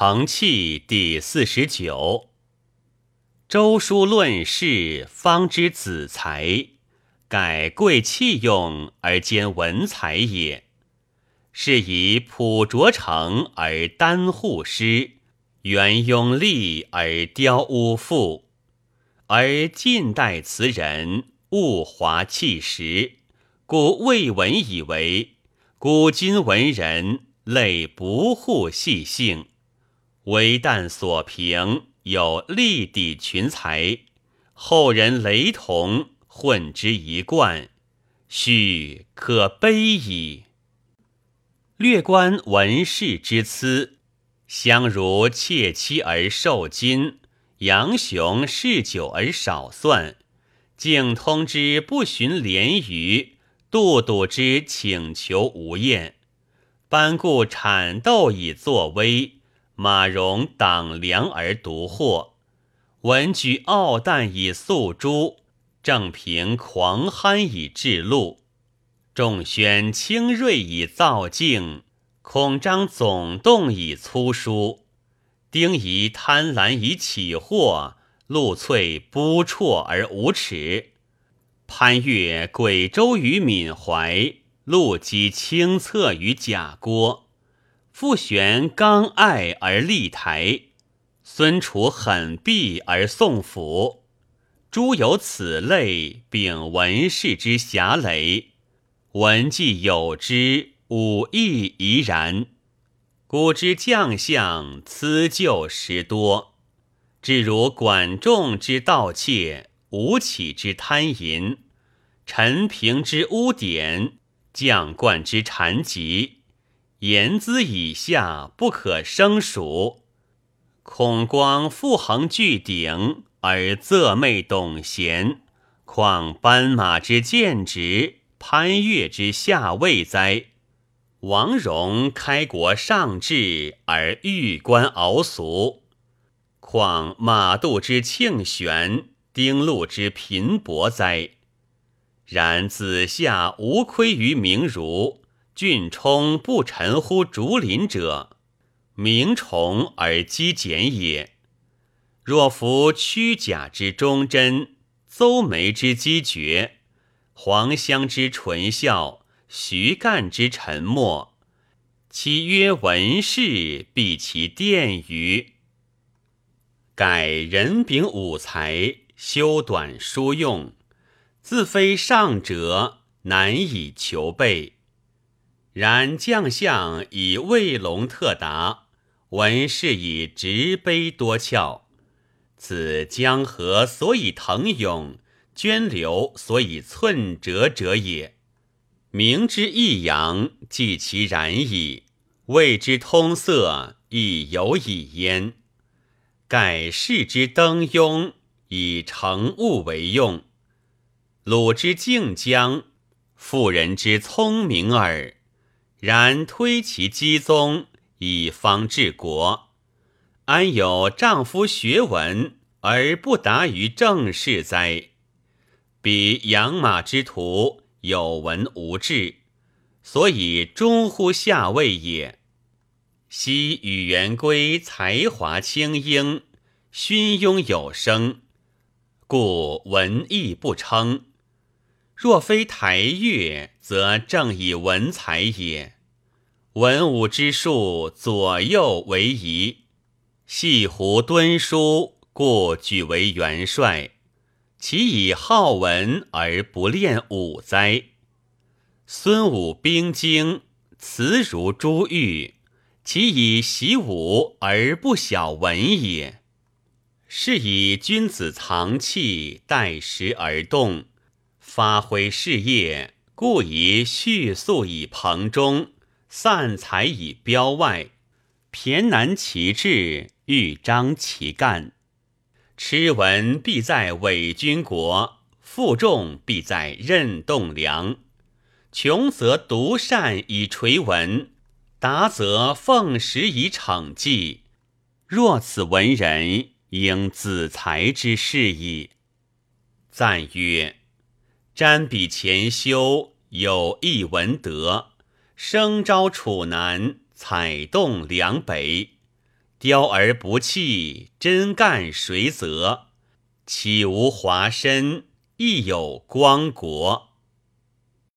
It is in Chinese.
承器第四十九。周书论事，方知子才，改贵器用而兼文才也。是以朴拙诚而单护诗，元庸丽而雕乌赋。而近代词人物华气实，故魏文以为古今文人类不护细性。唯但所评有立底群才，后人雷同混之一贯，须可悲矣。略观文士之资，相如窃妻而受金，杨雄嗜酒而少算，敬通之不循廉语，杜笃之请求无厌，班固产斗以作威。马融党粮而独获，文举傲诞以素诸，正平狂酣以治路，仲宣清锐以造境，孔章总动以粗疏，丁仪贪婪以起祸，陆粹不辍而无耻，潘岳鬼周于闽怀，陆机清策于贾郭。傅玄刚爱而立台，孙楚狠敝而送府，诸有此类，秉文士之侠累，文既有之，武亦宜然。古之将相，辞旧时多，至如管仲之盗窃，吴起之贪淫，陈平之污点，将冠之谗疾。言资以下不可胜数。孔光复横巨鼎而仄媚董贤，况斑马之见直，潘岳之下位哉？王戎开国上志而欲官傲俗，况马度之庆玄，丁禄之贫薄哉？然子夏无亏于名儒。俊冲不臣乎竹林者，名崇而积简也。若夫屈贾之忠贞，邹眉之机决，黄香之纯孝，徐干之沉默，其曰文士，必其殿于。改人秉武才，修短书用，自非上者，难以求备。然将相以卫龙特达，文士以直卑多俏，此江河所以腾涌，涓流所以寸折者也。明之抑扬，即其然矣；谓之通塞，亦有以焉。盖世之登庸，以成物为用；鲁之敬将，妇人之聪明耳。然推其基宗以方治国，安有丈夫学文而不达于政事哉？彼养马之徒有文无志，所以终乎下位也。昔与元归才华清英，勋庸有声，故文艺不称。若非台乐，则正以文采也。文武之术，左右为宜。细胡敦书，故举为元帅。其以好文而不练武哉？孙武兵精，辞如珠玉，其以习武而不晓文也。是以君子藏器，待时而动。发挥事业，故宜蓄粟以棚中，散财以标外，骈难其志，欲张其干。痴文必在伪君国，负重必在任栋梁。穷则独善以垂文，达则奉时以惩纪。若此文人，应子才之事矣。赞曰。瞻彼前修有一文德，生招楚南，采动梁北。雕而不弃，真干谁责？岂无华身，亦有光国。